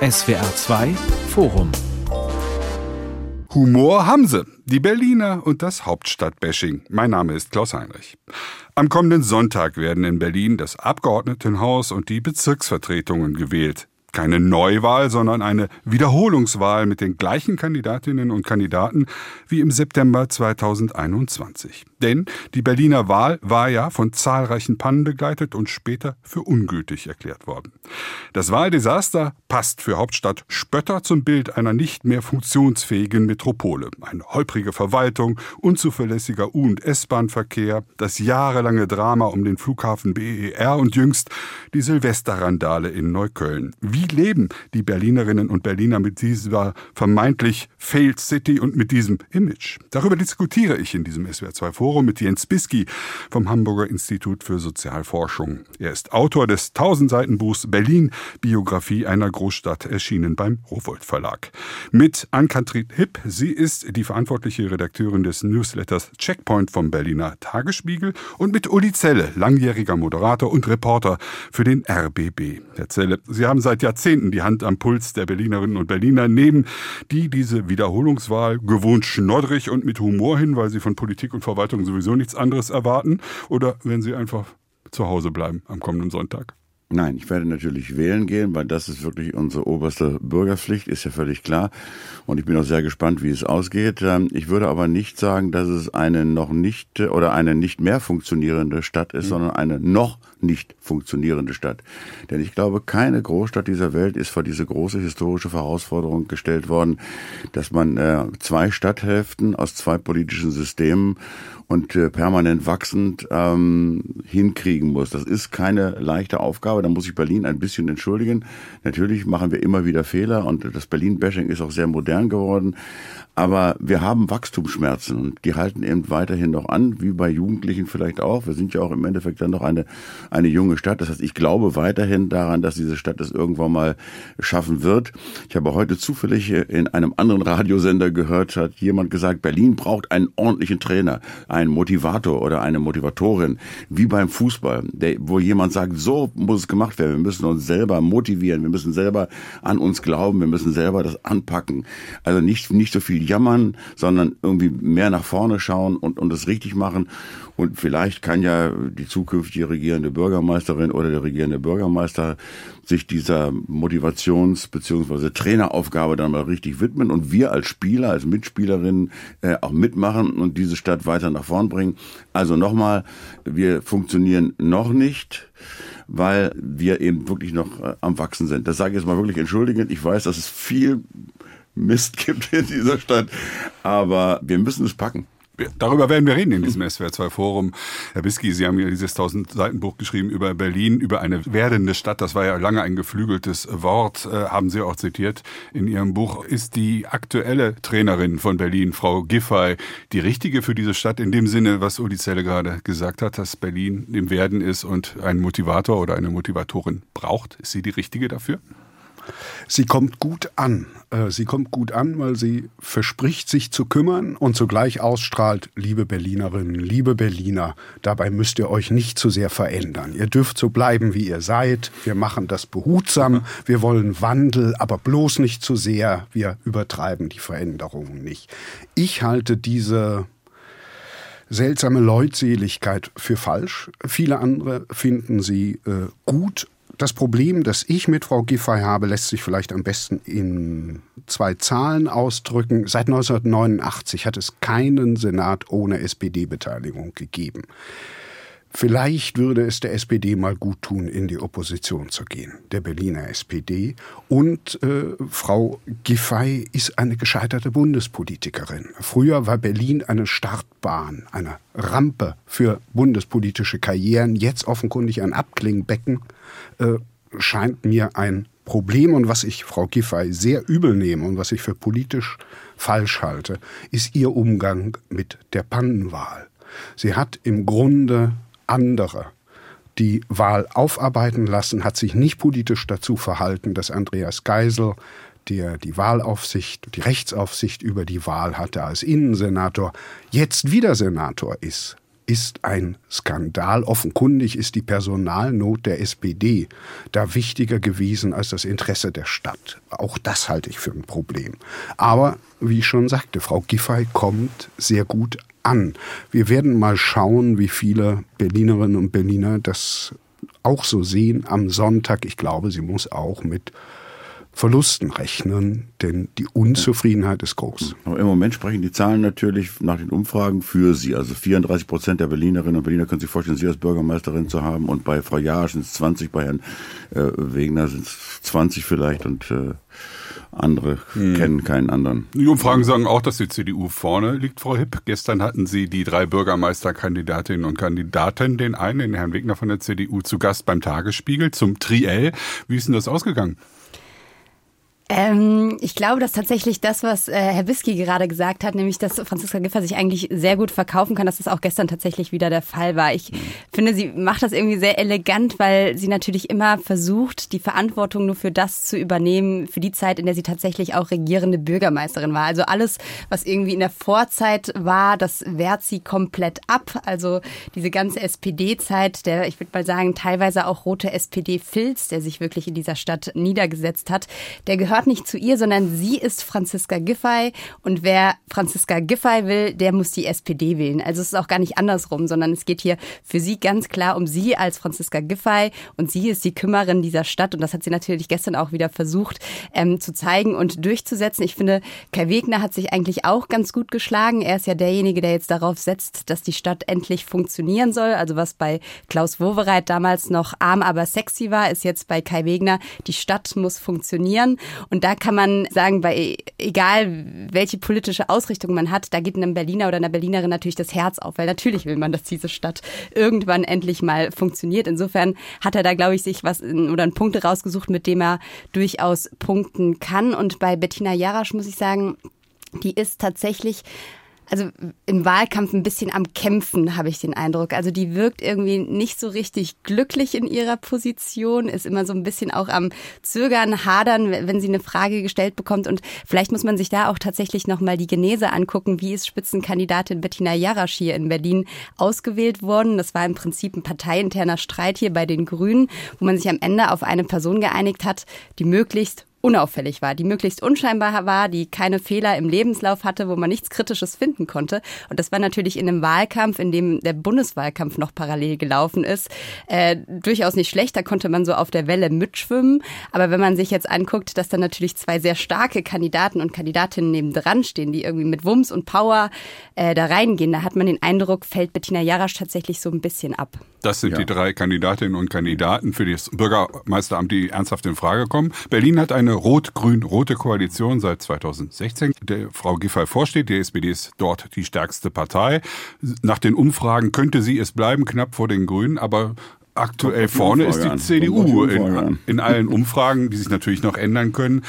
SWR 2 Forum Humor haben sie, die Berliner und das Hauptstadtbashing. Mein Name ist Klaus Heinrich. Am kommenden Sonntag werden in Berlin das Abgeordnetenhaus und die Bezirksvertretungen gewählt keine Neuwahl, sondern eine Wiederholungswahl mit den gleichen Kandidatinnen und Kandidaten wie im September 2021. Denn die Berliner Wahl war ja von zahlreichen Pannen begleitet und später für ungültig erklärt worden. Das Wahldesaster passt für Hauptstadt Spötter zum Bild einer nicht mehr funktionsfähigen Metropole. Eine holprige Verwaltung, unzuverlässiger U- und S-Bahn-Verkehr, das jahrelange Drama um den Flughafen BER und jüngst die Silvesterrandale in Neukölln. Wie leben die Berlinerinnen und Berliner mit dieser vermeintlich Failed City und mit diesem Image? Darüber diskutiere ich in diesem SWR2 Forum mit Jens Bisky vom Hamburger Institut für Sozialforschung. Er ist Autor des 1000 Seiten Buchs Berlin, Biografie einer Großstadt, erschienen beim Rowold Verlag. Mit Ann-Kathrin Hipp, sie ist die verantwortliche Redakteurin des Newsletters Checkpoint vom Berliner Tagesspiegel und mit Uli Zelle, langjähriger Moderator und Reporter für den RBB. Herr Zelle, Sie haben seit Jahrzehnten die Hand am Puls der Berlinerinnen und Berliner nehmen, die diese Wiederholungswahl gewohnt schnoddrig und mit Humor hin, weil sie von Politik und Verwaltung sowieso nichts anderes erwarten, oder wenn sie einfach zu Hause bleiben am kommenden Sonntag? Nein, ich werde natürlich wählen gehen, weil das ist wirklich unsere oberste Bürgerpflicht, ist ja völlig klar. Und ich bin auch sehr gespannt, wie es ausgeht. Ähm, ich würde aber nicht sagen, dass es eine noch nicht oder eine nicht mehr funktionierende Stadt ist, mhm. sondern eine noch nicht funktionierende Stadt. Denn ich glaube, keine Großstadt dieser Welt ist vor diese große historische Herausforderung gestellt worden, dass man äh, zwei Stadthälften aus zwei politischen Systemen und äh, permanent wachsend ähm, hinkriegen muss. Das ist keine leichte Aufgabe. Da muss ich Berlin ein bisschen entschuldigen. Natürlich machen wir immer wieder Fehler und das Berlin-Bashing ist auch sehr modern geworden. Aber wir haben Wachstumsschmerzen und die halten eben weiterhin noch an, wie bei Jugendlichen vielleicht auch. Wir sind ja auch im Endeffekt dann noch eine, eine junge Stadt. Das heißt, ich glaube weiterhin daran, dass diese Stadt es irgendwann mal schaffen wird. Ich habe heute zufällig in einem anderen Radiosender gehört, hat jemand gesagt, Berlin braucht einen ordentlichen Trainer, einen Motivator oder eine Motivatorin, wie beim Fußball, der, wo jemand sagt, so muss es gemacht werden. Wir müssen uns selber motivieren. Wir müssen selber an uns glauben. Wir müssen selber das anpacken. Also nicht, nicht so viel jammern, sondern irgendwie mehr nach vorne schauen und, und es richtig machen. Und vielleicht kann ja die zukünftige regierende Bürgermeisterin oder der regierende Bürgermeister sich dieser Motivations- bzw. Traineraufgabe dann mal richtig widmen und wir als Spieler, als Mitspielerinnen äh, auch mitmachen und diese Stadt weiter nach vorn bringen. Also nochmal, wir funktionieren noch nicht weil wir eben wirklich noch äh, am Wachsen sind. Das sage ich jetzt mal wirklich entschuldigend. Ich weiß, dass es viel Mist gibt in dieser Stadt. Aber wir müssen es packen. Darüber werden wir reden in diesem SWR2-Forum. Herr Bisky, Sie haben ja dieses 1000-Seiten-Buch geschrieben über Berlin, über eine werdende Stadt. Das war ja lange ein geflügeltes Wort, äh, haben Sie auch zitiert in Ihrem Buch. Ist die aktuelle Trainerin von Berlin, Frau Giffey, die richtige für diese Stadt in dem Sinne, was Uli Zelle gerade gesagt hat, dass Berlin im Werden ist und einen Motivator oder eine Motivatorin braucht? Ist sie die richtige dafür? Sie kommt gut an. Äh, sie kommt gut an, weil sie verspricht, sich zu kümmern und zugleich ausstrahlt, liebe Berlinerinnen, liebe Berliner, dabei müsst ihr euch nicht zu sehr verändern. Ihr dürft so bleiben, wie ihr seid. Wir machen das behutsam. Wir wollen Wandel, aber bloß nicht zu sehr. Wir übertreiben die Veränderungen nicht. Ich halte diese seltsame Leutseligkeit für falsch. Viele andere finden sie äh, gut das Problem, das ich mit Frau Giffey habe, lässt sich vielleicht am besten in zwei Zahlen ausdrücken. Seit 1989 hat es keinen Senat ohne SPD-Beteiligung gegeben. Vielleicht würde es der SPD mal gut tun, in die Opposition zu gehen, der Berliner SPD. Und äh, Frau Giffey ist eine gescheiterte Bundespolitikerin. Früher war Berlin eine Startbahn, eine Rampe für bundespolitische Karrieren, jetzt offenkundig ein Abklingbecken äh, scheint mir ein Problem und was ich Frau Giffey sehr übel nehme und was ich für politisch falsch halte, ist ihr Umgang mit der Pannenwahl. Sie hat im Grunde andere die Wahl aufarbeiten lassen, hat sich nicht politisch dazu verhalten, dass Andreas Geisel, der die Wahlaufsicht, die Rechtsaufsicht über die Wahl hatte als Innensenator, jetzt wieder Senator ist ist ein Skandal. Offenkundig ist die Personalnot der SPD da wichtiger gewesen als das Interesse der Stadt. Auch das halte ich für ein Problem. Aber, wie ich schon sagte, Frau Giffey kommt sehr gut an. Wir werden mal schauen, wie viele Berlinerinnen und Berliner das auch so sehen am Sonntag. Ich glaube, sie muss auch mit Verlusten rechnen, denn die Unzufriedenheit ist groß. Aber im Moment sprechen die Zahlen natürlich nach den Umfragen für Sie. Also 34 Prozent der Berlinerinnen und Berliner können sich vorstellen, Sie als Bürgermeisterin zu haben. Und bei Frau Jahr sind es 20, bei Herrn äh, Wegner sind es 20 vielleicht und äh, andere hm. kennen keinen anderen. Die Umfragen sagen auch, dass die CDU vorne liegt, Frau Hipp. Gestern hatten Sie die drei Bürgermeisterkandidatinnen und Kandidaten, den einen, den Herrn Wegner von der CDU, zu Gast beim Tagesspiegel zum Triell. Wie ist denn das ausgegangen? Ähm, ich glaube, dass tatsächlich das, was äh, Herr Biski gerade gesagt hat, nämlich, dass Franziska Giffer sich eigentlich sehr gut verkaufen kann, dass das auch gestern tatsächlich wieder der Fall war. Ich mhm. finde, sie macht das irgendwie sehr elegant, weil sie natürlich immer versucht, die Verantwortung nur für das zu übernehmen, für die Zeit, in der sie tatsächlich auch regierende Bürgermeisterin war. Also alles, was irgendwie in der Vorzeit war, das wehrt sie komplett ab. Also diese ganze SPD-Zeit, der, ich würde mal sagen, teilweise auch rote SPD-Filz, der sich wirklich in dieser Stadt niedergesetzt hat, der gehört gehört nicht zu ihr, sondern sie ist Franziska Giffey und wer Franziska Giffey will, der muss die SPD wählen. Also es ist auch gar nicht andersrum, sondern es geht hier für sie ganz klar um sie als Franziska Giffey und sie ist die Kümmerin dieser Stadt und das hat sie natürlich gestern auch wieder versucht ähm, zu zeigen und durchzusetzen. Ich finde, Kai Wegner hat sich eigentlich auch ganz gut geschlagen. Er ist ja derjenige, der jetzt darauf setzt, dass die Stadt endlich funktionieren soll. Also was bei Klaus Wowereit damals noch arm, aber sexy war, ist jetzt bei Kai Wegner, die Stadt muss funktionieren. Und da kann man sagen, bei egal welche politische Ausrichtung man hat, da geht einem Berliner oder einer Berlinerin natürlich das Herz auf, weil natürlich will man, dass diese Stadt irgendwann endlich mal funktioniert. Insofern hat er da, glaube ich, sich was in, oder einen Punkt rausgesucht, mit dem er durchaus punkten kann. Und bei Bettina Jarasch muss ich sagen, die ist tatsächlich also im Wahlkampf ein bisschen am Kämpfen, habe ich den Eindruck. Also die wirkt irgendwie nicht so richtig glücklich in ihrer Position, ist immer so ein bisschen auch am Zögern, Hadern, wenn sie eine Frage gestellt bekommt. Und vielleicht muss man sich da auch tatsächlich nochmal die Genese angucken. Wie ist Spitzenkandidatin Bettina Jarasch hier in Berlin ausgewählt worden? Das war im Prinzip ein parteiinterner Streit hier bei den Grünen, wo man sich am Ende auf eine Person geeinigt hat, die möglichst unauffällig war, die möglichst unscheinbar war, die keine Fehler im Lebenslauf hatte, wo man nichts Kritisches finden konnte. Und das war natürlich in einem Wahlkampf, in dem der Bundeswahlkampf noch parallel gelaufen ist, äh, durchaus nicht schlecht. Da konnte man so auf der Welle mitschwimmen. Aber wenn man sich jetzt anguckt, dass da natürlich zwei sehr starke Kandidaten und Kandidatinnen nebendran stehen, die irgendwie mit Wumms und Power äh, da reingehen, da hat man den Eindruck, fällt Bettina Jarasch tatsächlich so ein bisschen ab. Das sind ja. die drei Kandidatinnen und Kandidaten für das Bürgermeisteramt, die ernsthaft in Frage kommen. Berlin hat eine rot-grün-rote Koalition seit 2016, der Frau Giffey vorsteht. Die SPD ist dort die stärkste Partei. Nach den Umfragen könnte sie es bleiben, knapp vor den Grünen, aber aktuell vorne ist die CDU in, in allen Umfragen, die sich natürlich noch ändern können.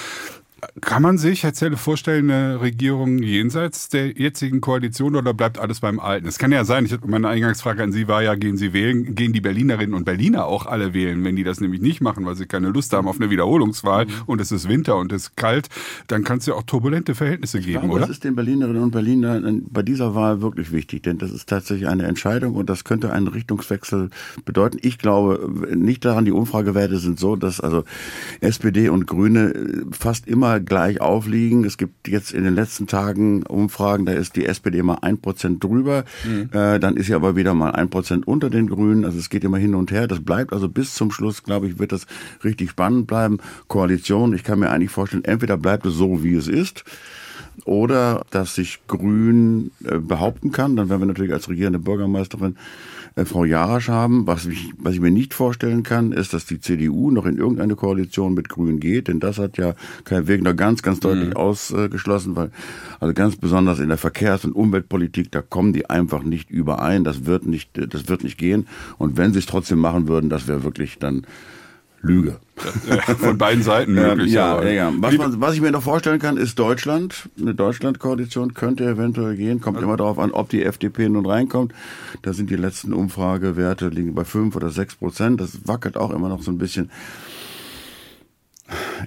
Kann man sich, Herr Zelle, vorstellen, eine Regierung jenseits der jetzigen Koalition oder bleibt alles beim Alten? Es kann ja sein, ich, meine Eingangsfrage an Sie war ja, gehen Sie wählen, gehen die Berlinerinnen und Berliner auch alle wählen? Wenn die das nämlich nicht machen, weil sie keine Lust haben auf eine Wiederholungswahl mhm. und es ist Winter und es ist kalt, dann kann es ja auch turbulente Verhältnisse geben, glaube, oder? Das ist den Berlinerinnen und Berlinern bei dieser Wahl wirklich wichtig, denn das ist tatsächlich eine Entscheidung und das könnte einen Richtungswechsel bedeuten. Ich glaube nicht daran, die Umfragewerte sind so, dass also SPD und Grüne fast immer immer gleich aufliegen. Es gibt jetzt in den letzten Tagen Umfragen, da ist die SPD mal ein Prozent drüber, mhm. äh, dann ist sie aber wieder mal ein Prozent unter den Grünen. Also es geht immer hin und her. Das bleibt also bis zum Schluss, glaube ich, wird das richtig spannend bleiben. Koalition, ich kann mir eigentlich vorstellen, entweder bleibt es so, wie es ist, oder dass sich Grün äh, behaupten kann. Dann werden wir natürlich als regierende Bürgermeisterin äh, Frau Jarasch haben. Was ich, was ich mir nicht vorstellen kann, ist, dass die CDU noch in irgendeine Koalition mit Grün geht, denn das hat ja Kai Wegner ganz, ganz deutlich mhm. ausgeschlossen, weil also ganz besonders in der Verkehrs- und Umweltpolitik, da kommen die einfach nicht überein. Das wird nicht, das wird nicht gehen. Und wenn sie es trotzdem machen würden, das wäre wirklich dann Lüge. Von beiden Seiten möglich. Ja, ja, ja. Was, man, was ich mir noch vorstellen kann, ist Deutschland. Eine Deutschland-Koalition könnte eventuell gehen. Kommt immer darauf an, ob die FDP nun reinkommt. Da sind die letzten Umfragewerte liegen bei fünf oder sechs Prozent. Das wackelt auch immer noch so ein bisschen.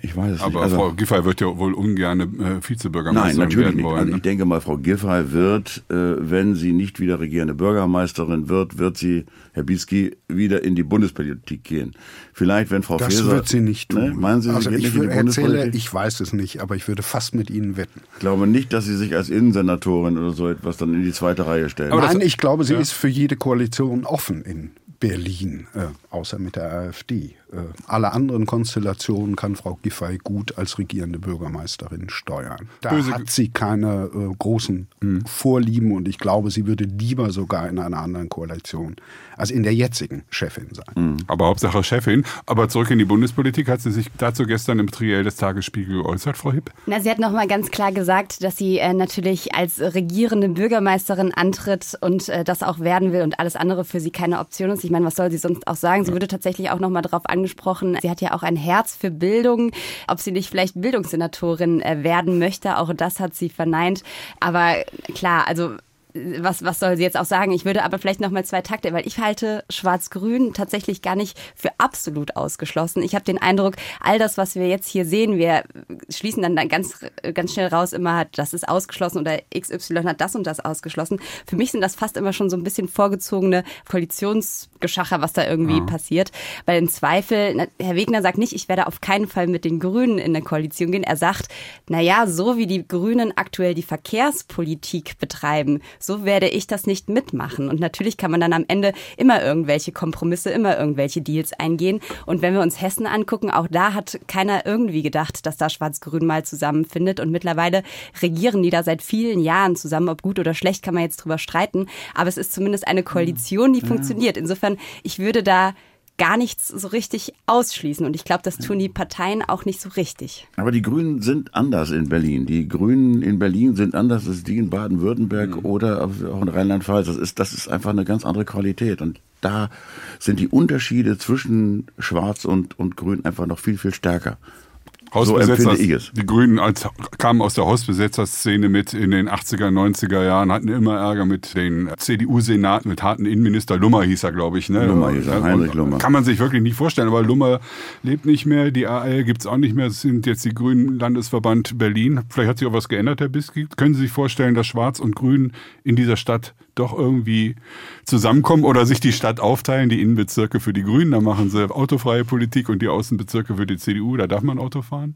Ich weiß es Aber nicht. Also, Frau Giffey wird ja wohl ungern äh, Vizebürgermeisterin Nein, natürlich werden nicht. wollen. Also ne? ich denke mal, Frau Giffey wird, äh, wenn sie nicht wieder regierende Bürgermeisterin wird, wird sie, Herr Bieski, wieder in die Bundespolitik gehen. Vielleicht, wenn Frau Das Faeser... wird sie nicht tun. Ne? Meinen Sie, sie also geht ich nicht in die würde erzähle, Bundespolitik? ich weiß es nicht, aber ich würde fast mit Ihnen wetten. Ich glaube nicht, dass sie sich als Innensenatorin oder so etwas dann in die zweite Reihe stellt. Aber das- Nein, ich glaube, sie ja. ist für jede Koalition offen in Berlin, äh, außer mit der AfD. Äh, alle anderen Konstellationen kann Frau Giffey gut als regierende Bürgermeisterin steuern. Da Böse- hat sie keine äh, großen Hm. Vorlieben und ich glaube, sie würde lieber sogar in einer anderen Koalition als in der jetzigen Chefin sein. Hm. Aber Hauptsache Chefin. Aber zurück in die Bundespolitik. Hat sie sich dazu gestern im Triell des Tagesspiegel geäußert, Frau Hipp? Na, sie hat noch mal ganz klar gesagt, dass sie äh, natürlich als regierende Bürgermeisterin antritt und äh, das auch werden will und alles andere für sie keine Option ist. Ich meine, was soll sie sonst auch sagen? Sie wurde tatsächlich auch noch mal darauf angesprochen. Sie hat ja auch ein Herz für Bildung, ob sie nicht vielleicht Bildungssenatorin äh, werden möchte. Auch das hat sie verneint. Aber klar, also was, was soll sie jetzt auch sagen? Ich würde aber vielleicht noch mal zwei Takte, weil ich halte Schwarz-Grün tatsächlich gar nicht für absolut ausgeschlossen. Ich habe den Eindruck, all das, was wir jetzt hier sehen, wir schließen dann ganz, ganz schnell raus immer, das ist ausgeschlossen oder XY hat das und das ausgeschlossen. Für mich sind das fast immer schon so ein bisschen vorgezogene Koalitionsgeschacher, was da irgendwie passiert. Weil im Zweifel, na, Herr Wegner sagt nicht, ich werde auf keinen Fall mit den Grünen in eine Koalition gehen. Er sagt, na ja, so wie die Grünen aktuell die Verkehrspolitik betreiben, so werde ich das nicht mitmachen. Und natürlich kann man dann am Ende immer irgendwelche Kompromisse, immer irgendwelche Deals eingehen. Und wenn wir uns Hessen angucken, auch da hat keiner irgendwie gedacht, dass da Schwarz-Grün mal zusammenfindet. Und mittlerweile regieren die da seit vielen Jahren zusammen. Ob gut oder schlecht, kann man jetzt drüber streiten. Aber es ist zumindest eine Koalition, die funktioniert. Insofern, ich würde da gar nichts so richtig ausschließen. Und ich glaube, das tun die Parteien auch nicht so richtig. Aber die Grünen sind anders in Berlin. Die Grünen in Berlin sind anders als die in Baden-Württemberg oder auch in Rheinland-Pfalz. Das ist, das ist einfach eine ganz andere Qualität. Und da sind die Unterschiede zwischen Schwarz und, und Grün einfach noch viel, viel stärker. Hausbesetzer, empfinde ich es. die Grünen als, kamen aus der Hausbesetzerszene mit in den 80er, 90er Jahren, hatten immer Ärger mit den CDU-Senaten, mit harten Innenminister Lummer hieß er, glaube ich. Ne? Lummer hieß er, Heinrich Lummer. Kann man sich wirklich nicht vorstellen, aber Lummer lebt nicht mehr, die AL gibt's auch nicht mehr, es sind jetzt die Grünen Landesverband Berlin. Vielleicht hat sich auch was geändert, Herr Biski. Können Sie sich vorstellen, dass Schwarz und Grün in dieser Stadt doch irgendwie zusammenkommen oder sich die Stadt aufteilen, die Innenbezirke für die Grünen, da machen sie autofreie Politik und die Außenbezirke für die CDU, da darf man Auto fahren?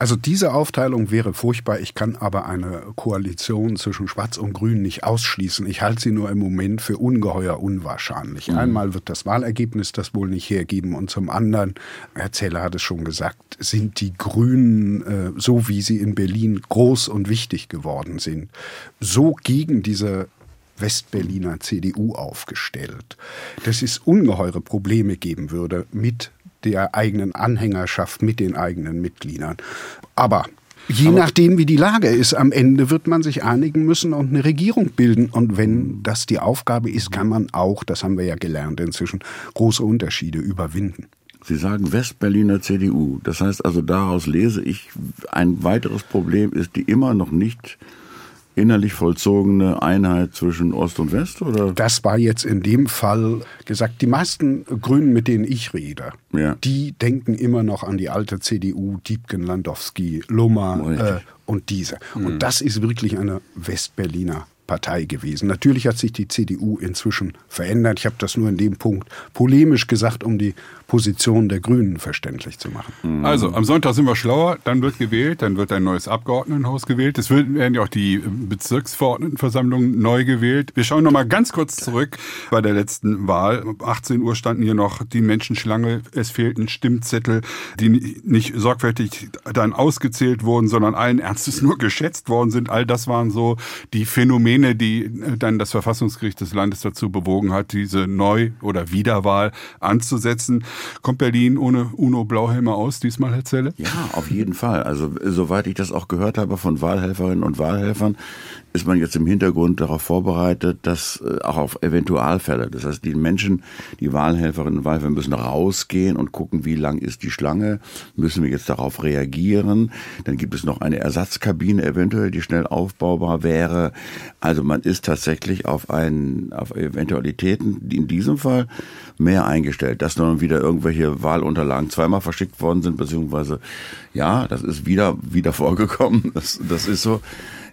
Also diese Aufteilung wäre furchtbar. Ich kann aber eine Koalition zwischen Schwarz und Grün nicht ausschließen. Ich halte sie nur im Moment für ungeheuer unwahrscheinlich. Einmal wird das Wahlergebnis das wohl nicht hergeben und zum anderen, Herr Zeller hat es schon gesagt, sind die Grünen, äh, so wie sie in Berlin groß und wichtig geworden sind, so gegen diese Westberliner CDU aufgestellt, dass es ungeheure Probleme geben würde mit der eigenen Anhängerschaft, mit den eigenen Mitgliedern. Aber je nachdem, wie die Lage ist, am Ende wird man sich einigen müssen und eine Regierung bilden. Und wenn das die Aufgabe ist, kann man auch, das haben wir ja gelernt inzwischen, große Unterschiede überwinden. Sie sagen Westberliner CDU. Das heißt also, daraus lese ich, ein weiteres Problem ist die immer noch nicht innerlich vollzogene Einheit zwischen Ost und West, oder? Das war jetzt in dem Fall gesagt, die meisten Grünen, mit denen ich rede, Ja. die denken immer noch an die alte CDU, Diebken, Landowski, Lummer Richtig. äh, und diese. Und das ist wirklich eine Westberliner Partei gewesen. Natürlich hat sich die CDU inzwischen verändert. Ich habe das nur in dem Punkt polemisch gesagt, um die Position der Grünen verständlich zu machen. Also, am Sonntag sind wir schlauer, dann wird gewählt, dann wird ein neues Abgeordnetenhaus gewählt. Es werden ja auch die Bezirksverordnetenversammlungen neu gewählt. Wir schauen noch mal ganz kurz zurück bei der letzten Wahl. Um 18 Uhr standen hier noch die Menschenschlange. Es fehlten Stimmzettel, die nicht sorgfältig dann ausgezählt wurden, sondern allen Ernstes nur geschätzt worden sind. All das waren so die Phänomene, die äh, dann das Verfassungsgericht des Landes dazu bewogen hat, diese Neu- oder Wiederwahl anzusetzen. Kommt Berlin ohne UNO Blauhelme aus diesmal, Herr Zelle? Ja, auf jeden Fall. Also soweit ich das auch gehört habe von Wahlhelferinnen und Wahlhelfern, ist man jetzt im Hintergrund darauf vorbereitet, dass äh, auch auf Eventualfälle. Das heißt, die Menschen, die Wahlhelferinnen und Wahlhelfer müssen rausgehen und gucken, wie lang ist die Schlange, müssen wir jetzt darauf reagieren. Dann gibt es noch eine Ersatzkabine eventuell, die schnell aufbaubar wäre. Also man ist tatsächlich auf einen, auf Eventualitäten, in diesem Fall mehr eingestellt, dass nun wieder irgendwelche Wahlunterlagen zweimal verschickt worden sind, beziehungsweise ja, das ist wieder wieder vorgekommen. Das, das ist so.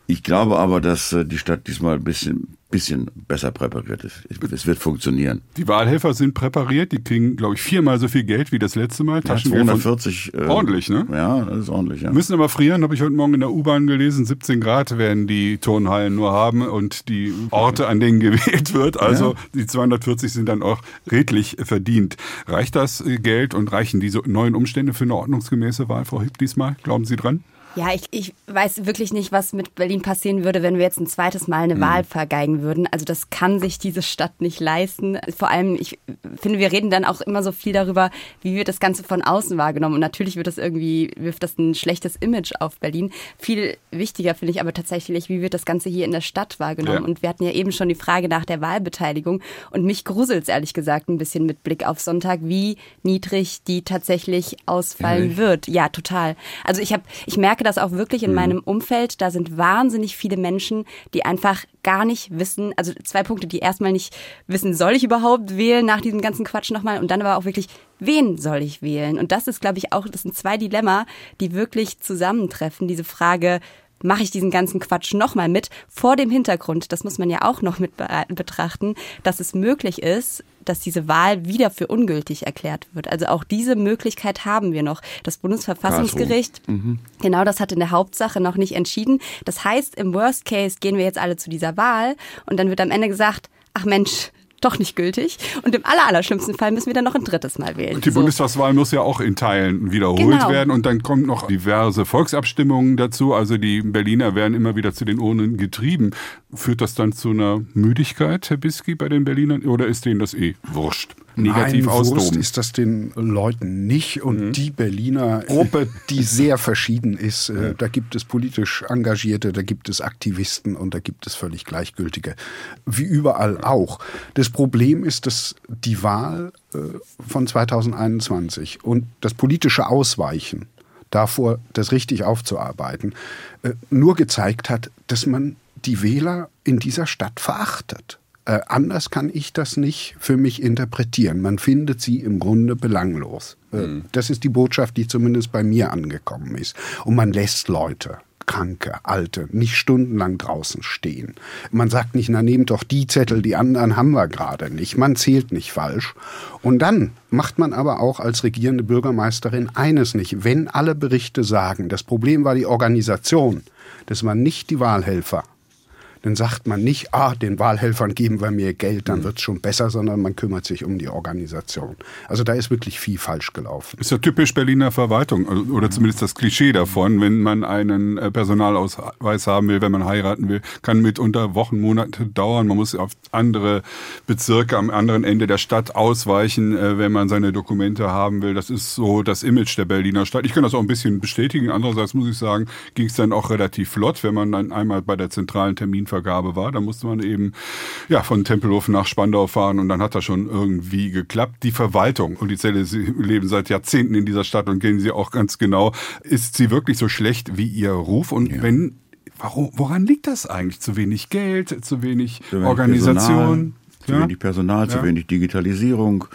Ich glaube aber, dass äh, die Stadt diesmal ein bisschen, bisschen besser präpariert ist. Es wird funktionieren. Die Wahlhelfer sind präpariert, die kriegen, glaube ich, viermal so viel Geld wie das letzte Mal. Ja, 240. Äh, ordentlich, ne? Ja, das ist ordentlich, ja. Müssen aber frieren, habe ich heute Morgen in der U-Bahn gelesen. 17 Grad werden die Turnhallen nur haben und die Orte, an denen gewählt wird. Also ja. die 240 sind dann auch redlich verdient. Reicht das Geld und reichen diese neuen Umstände für eine ordnungsgemäße Wahl, Frau Hipp, diesmal? Glauben Sie dran? Ja, ich, ich weiß wirklich nicht, was mit Berlin passieren würde, wenn wir jetzt ein zweites Mal eine mhm. Wahl vergeigen würden. Also das kann sich diese Stadt nicht leisten. Vor allem, ich finde, wir reden dann auch immer so viel darüber, wie wird das Ganze von außen wahrgenommen. Und natürlich wird das irgendwie, wirft das ein schlechtes Image auf Berlin. Viel wichtiger finde ich aber tatsächlich, wie wird das Ganze hier in der Stadt wahrgenommen. Ja. Und wir hatten ja eben schon die Frage nach der Wahlbeteiligung. Und mich gruselt es ehrlich gesagt ein bisschen mit Blick auf Sonntag, wie niedrig die tatsächlich ausfallen Ehrlich? wird. Ja, total. Also ich habe, ich merke das auch wirklich in mhm. meinem Umfeld. Da sind wahnsinnig viele Menschen, die einfach gar nicht wissen, also zwei Punkte, die erstmal nicht wissen, soll ich überhaupt wählen nach diesem ganzen Quatsch nochmal und dann aber auch wirklich, wen soll ich wählen? Und das ist, glaube ich, auch, das sind zwei Dilemma, die wirklich zusammentreffen. Diese Frage, mache ich diesen ganzen Quatsch nochmal mit, vor dem Hintergrund, das muss man ja auch noch mit betrachten, dass es möglich ist, dass diese Wahl wieder für ungültig erklärt wird. Also auch diese Möglichkeit haben wir noch. Das Bundesverfassungsgericht, mhm. genau das hat in der Hauptsache noch nicht entschieden. Das heißt, im Worst Case gehen wir jetzt alle zu dieser Wahl und dann wird am Ende gesagt, ach Mensch, doch nicht gültig. Und im allerallerschlimmsten Fall müssen wir dann noch ein drittes Mal wählen. Und die so. Bundestagswahl muss ja auch in Teilen wiederholt genau. werden. Und dann kommen noch diverse Volksabstimmungen dazu. Also die Berliner werden immer wieder zu den Urnen getrieben. Führt das dann zu einer Müdigkeit, Herr Biski, bei den Berlinern? Oder ist denen das eh wurscht? Negativ Nein, austoben. ist das den Leuten nicht. Und mhm. die Berliner Gruppe, die sehr verschieden ist, äh, da gibt es politisch Engagierte, da gibt es Aktivisten und da gibt es völlig Gleichgültige. Wie überall auch. Das Problem ist, dass die Wahl äh, von 2021 und das politische Ausweichen davor, das richtig aufzuarbeiten, äh, nur gezeigt hat, dass man die Wähler in dieser Stadt verachtet. Äh, anders kann ich das nicht für mich interpretieren. Man findet sie im Grunde belanglos. Äh, mhm. Das ist die Botschaft, die zumindest bei mir angekommen ist. Und man lässt Leute, Kranke, Alte, nicht stundenlang draußen stehen. Man sagt nicht, na nehmt doch die Zettel, die anderen haben wir gerade nicht. Man zählt nicht falsch. Und dann macht man aber auch als regierende Bürgermeisterin eines nicht. Wenn alle Berichte sagen, das Problem war die Organisation, das waren nicht die Wahlhelfer, dann sagt man nicht, ah, den Wahlhelfern geben wir mehr Geld, dann mhm. wird es schon besser, sondern man kümmert sich um die Organisation. Also da ist wirklich viel falsch gelaufen. Ist ja typisch Berliner Verwaltung also, oder zumindest das Klischee davon, wenn man einen äh, Personalausweis haben will, wenn man heiraten will, kann mitunter Wochen, Monate dauern. Man muss auf andere Bezirke am anderen Ende der Stadt ausweichen, äh, wenn man seine Dokumente haben will. Das ist so das Image der Berliner Stadt. Ich kann das auch ein bisschen bestätigen. Andererseits muss ich sagen, ging es dann auch relativ flott, wenn man dann einmal bei der zentralen Terminvergabe Terminvergabe war. Da musste man eben ja von Tempelhof nach Spandau fahren und dann hat das schon irgendwie geklappt. Die Verwaltung und die Zelle, Sie leben seit Jahrzehnten in dieser Stadt und kennen sie auch ganz genau. Ist sie wirklich so schlecht wie ihr Ruf? Und ja. wenn Warum, woran liegt das eigentlich? Zu wenig Geld, zu wenig, zu wenig Organisation? Personal, zu ja? wenig Personal, zu wenig Digitalisierung.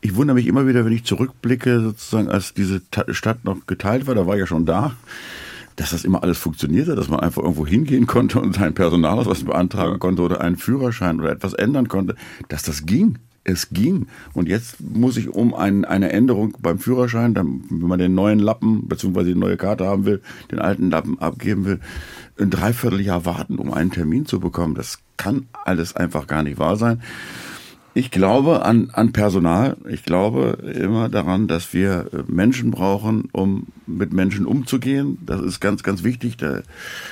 Ich wundere mich immer wieder, wenn ich zurückblicke, sozusagen, als diese Stadt noch geteilt war, da war ich ja schon da dass das immer alles funktionierte, dass man einfach irgendwo hingehen konnte und sein Personalausweis beantragen konnte oder einen Führerschein oder etwas ändern konnte, dass das ging. Es ging. Und jetzt muss ich um ein, eine Änderung beim Führerschein, dann, wenn man den neuen Lappen bzw. die neue Karte haben will, den alten Lappen abgeben will, ein Dreivierteljahr warten, um einen Termin zu bekommen. Das kann alles einfach gar nicht wahr sein. Ich glaube an, an Personal. Ich glaube immer daran, dass wir äh, Menschen brauchen, um mit Menschen umzugehen. Das ist ganz, ganz wichtig. Da,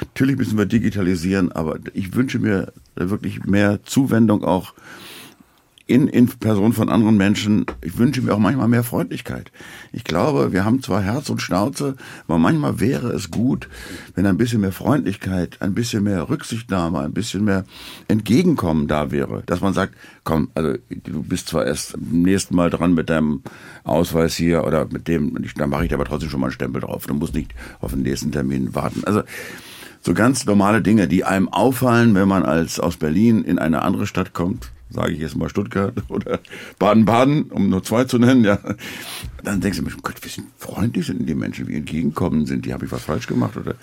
natürlich müssen wir digitalisieren, aber ich wünsche mir wirklich mehr Zuwendung auch in, in Person von anderen Menschen. Ich wünsche mir auch manchmal mehr Freundlichkeit. Ich glaube, wir haben zwar Herz und Schnauze, aber manchmal wäre es gut, wenn ein bisschen mehr Freundlichkeit, ein bisschen mehr Rücksichtnahme, ein bisschen mehr Entgegenkommen da wäre. Dass man sagt, komm, also du bist zwar erst am nächsten Mal dran mit deinem Ausweis hier oder mit dem, da mache ich aber trotzdem schon mal einen Stempel drauf. Du musst nicht auf den nächsten Termin warten. Also So ganz normale Dinge, die einem auffallen, wenn man als aus Berlin in eine andere Stadt kommt, sage ich jetzt mal Stuttgart oder Baden-Baden, um nur zwei zu nennen, ja. Dann denkst du mir, Gott, wie freundlich sind die Menschen, wie entgegenkommen sind, die habe ich was falsch gemacht oder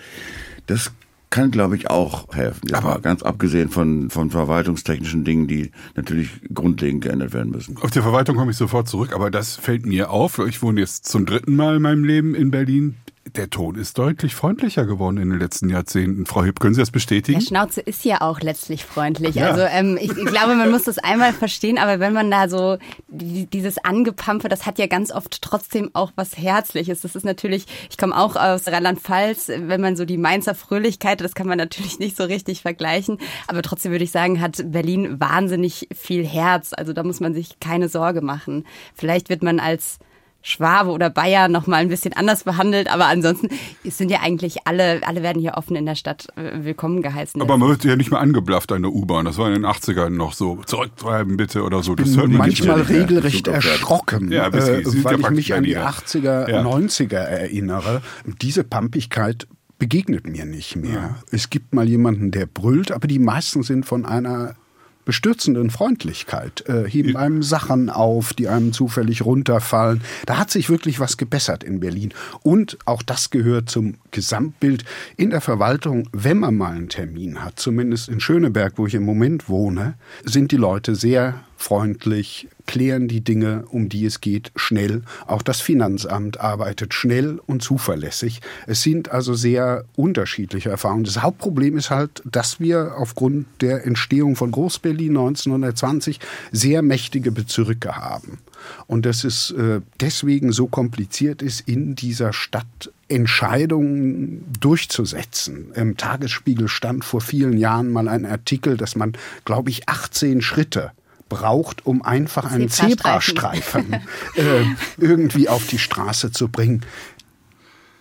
das kann, glaube ich, auch helfen. Ja, aber ganz abgesehen von, von verwaltungstechnischen Dingen, die natürlich grundlegend geändert werden müssen. Auf die Verwaltung komme ich sofort zurück, aber das fällt mir auf. Ich wohne jetzt zum dritten Mal in meinem Leben in Berlin der Ton ist deutlich freundlicher geworden in den letzten Jahrzehnten. Frau Hipp, können Sie das bestätigen? Der Schnauze ist ja auch letztlich freundlich. Ja. Also ähm, ich, ich, glaube, man muss das einmal verstehen, aber wenn man da so dieses Angepampfe, das hat ja ganz oft trotzdem auch was Herzliches. Das ist natürlich, ich komme auch aus Rheinland-Pfalz, wenn man so die Mainzer Fröhlichkeit, das kann man natürlich nicht so richtig vergleichen, aber trotzdem würde ich sagen, hat Berlin wahnsinnig viel Herz. Also da muss man sich keine Sorge machen. Vielleicht wird man als Schwabe oder Bayer noch mal ein bisschen anders behandelt, aber ansonsten sind ja eigentlich alle, alle werden hier offen in der Stadt äh, willkommen geheißen. Aber man wird ja nicht mehr angeblafft an der U-Bahn. Das war in den 80ern noch so. Zurücktreiben bitte oder so. Das hört man manchmal nicht regelrecht erschrocken, ja, äh, weil ich mich an die 80er, ja. 90er erinnere. Diese Pampigkeit begegnet mir nicht mehr. Ja. Es gibt mal jemanden, der brüllt, aber die meisten sind von einer bestürzenden Freundlichkeit, äh, heben einem Sachen auf, die einem zufällig runterfallen. Da hat sich wirklich was gebessert in Berlin. Und auch das gehört zum Gesamtbild in der Verwaltung. Wenn man mal einen Termin hat, zumindest in Schöneberg, wo ich im Moment wohne, sind die Leute sehr freundlich, klären die Dinge, um die es geht, schnell. Auch das Finanzamt arbeitet schnell und zuverlässig. Es sind also sehr unterschiedliche Erfahrungen. Das Hauptproblem ist halt, dass wir aufgrund der Entstehung von Groß-Berlin 1920 sehr mächtige Bezirke haben. Und dass es äh, deswegen so kompliziert ist, in dieser Stadt Entscheidungen durchzusetzen. Im Tagesspiegel stand vor vielen Jahren mal ein Artikel, dass man, glaube ich, 18 Schritte braucht, um einfach einen Zebrastreifen äh, irgendwie auf die Straße zu bringen.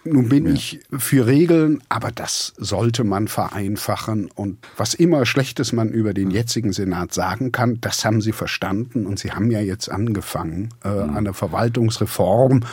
Nun bin ja. ich für Regeln, aber das sollte man vereinfachen. Und was immer Schlechtes man über den jetzigen Senat sagen kann, das haben sie verstanden. Und sie haben ja jetzt angefangen, äh, mhm. eine Verwaltungsreform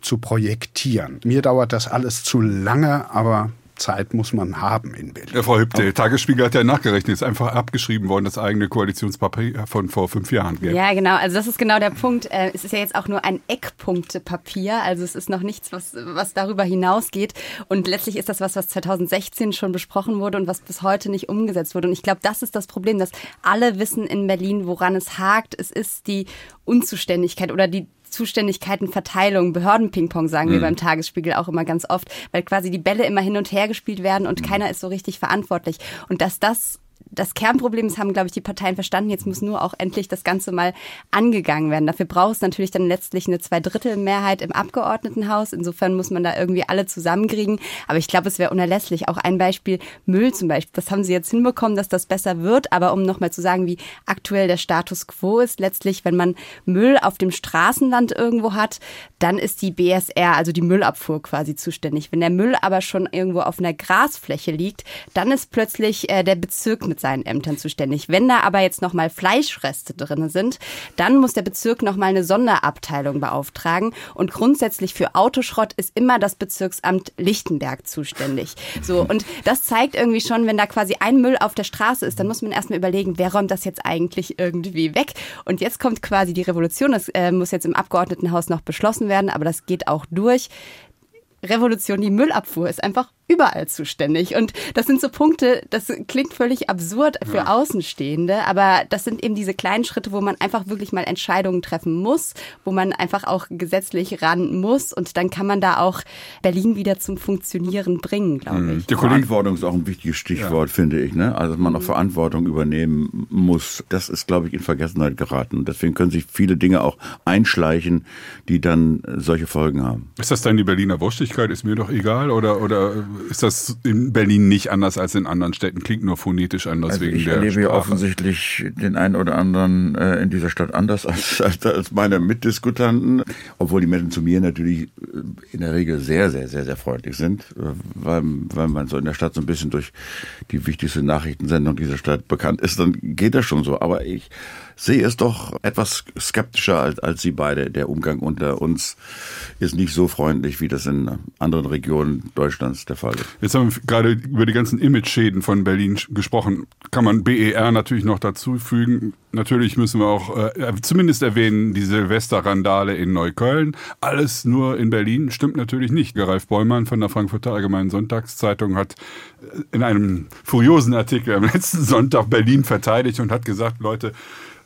zu projektieren. Mir dauert das alles zu lange, aber Zeit muss man haben in Berlin. Ja, Frau Hüb, der Tagesspiegel hat ja nachgerechnet, ist einfach abgeschrieben worden, das eigene Koalitionspapier von vor fünf Jahren. Gell? Ja, genau. Also das ist genau der Punkt. Äh, es ist ja jetzt auch nur ein Eckpunktepapier. Also es ist noch nichts, was, was darüber hinausgeht. Und letztlich ist das was, was 2016 schon besprochen wurde und was bis heute nicht umgesetzt wurde. Und ich glaube, das ist das Problem, dass alle wissen in Berlin, woran es hakt. Es ist die Unzuständigkeit oder die Zuständigkeitenverteilung, Behördenpingpong sagen mhm. wir beim Tagesspiegel auch immer ganz oft, weil quasi die Bälle immer hin und her gespielt werden und mhm. keiner ist so richtig verantwortlich. Und dass das das Kernproblem ist, haben, glaube ich, die Parteien verstanden. Jetzt muss nur auch endlich das Ganze mal angegangen werden. Dafür braucht es natürlich dann letztlich eine Zweidrittelmehrheit im Abgeordnetenhaus. Insofern muss man da irgendwie alle zusammenkriegen. Aber ich glaube, es wäre unerlässlich. Auch ein Beispiel Müll zum Beispiel. Das haben sie jetzt hinbekommen, dass das besser wird. Aber um nochmal zu sagen, wie aktuell der Status quo ist, letztlich, wenn man Müll auf dem Straßenland irgendwo hat, dann ist die BSR, also die Müllabfuhr quasi zuständig. Wenn der Müll aber schon irgendwo auf einer Grasfläche liegt, dann ist plötzlich äh, der Bezirk mit seinen Ämtern zuständig. Wenn da aber jetzt nochmal Fleischreste drin sind, dann muss der Bezirk nochmal eine Sonderabteilung beauftragen. Und grundsätzlich für Autoschrott ist immer das Bezirksamt Lichtenberg zuständig. So, und das zeigt irgendwie schon, wenn da quasi ein Müll auf der Straße ist, dann muss man erstmal überlegen, wer räumt das jetzt eigentlich irgendwie weg? Und jetzt kommt quasi die Revolution. Das äh, muss jetzt im Abgeordnetenhaus noch beschlossen werden, aber das geht auch durch. Revolution, die Müllabfuhr ist einfach überall zuständig. Und das sind so Punkte, das klingt völlig absurd für ja. Außenstehende, aber das sind eben diese kleinen Schritte, wo man einfach wirklich mal Entscheidungen treffen muss, wo man einfach auch gesetzlich ran muss und dann kann man da auch Berlin wieder zum Funktionieren bringen, glaube mhm. ich. Die Verantwortung ist auch ein wichtiges Stichwort, ja. finde ich. Ne? Also, dass man auch mhm. Verantwortung übernehmen muss, das ist, glaube ich, in Vergessenheit geraten. Deswegen können sich viele Dinge auch einschleichen, die dann solche Folgen haben. Ist das dann die Berliner Wurstigkeit? Ist mir doch egal oder, oder ist das in Berlin nicht anders als in anderen Städten? Klingt nur phonetisch anders also wegen ich der erlebe Sprache. offensichtlich den einen oder anderen äh, in dieser Stadt anders als, als, als meine Mitdiskutanten, obwohl die Menschen zu mir natürlich äh, in der Regel sehr, sehr, sehr, sehr freundlich sind, äh, weil, weil man so in der Stadt so ein bisschen durch die wichtigste Nachrichtensendung dieser Stadt bekannt ist, dann geht das schon so. Aber ich sehe es doch etwas skeptischer als, als Sie beide. Der Umgang unter uns ist nicht so freundlich, wie das in anderen Regionen Deutschlands der Fall ist. Jetzt haben wir gerade über die ganzen Image-Schäden von Berlin gesprochen. Kann man BER natürlich noch dazu fügen. Natürlich müssen wir auch äh, zumindest erwähnen, die Silvesterrandale in Neukölln. Alles nur in Berlin stimmt natürlich nicht. Ralf Bäumann von der Frankfurter Allgemeinen Sonntagszeitung hat äh, in einem furiosen Artikel am letzten Sonntag Berlin verteidigt und hat gesagt, Leute,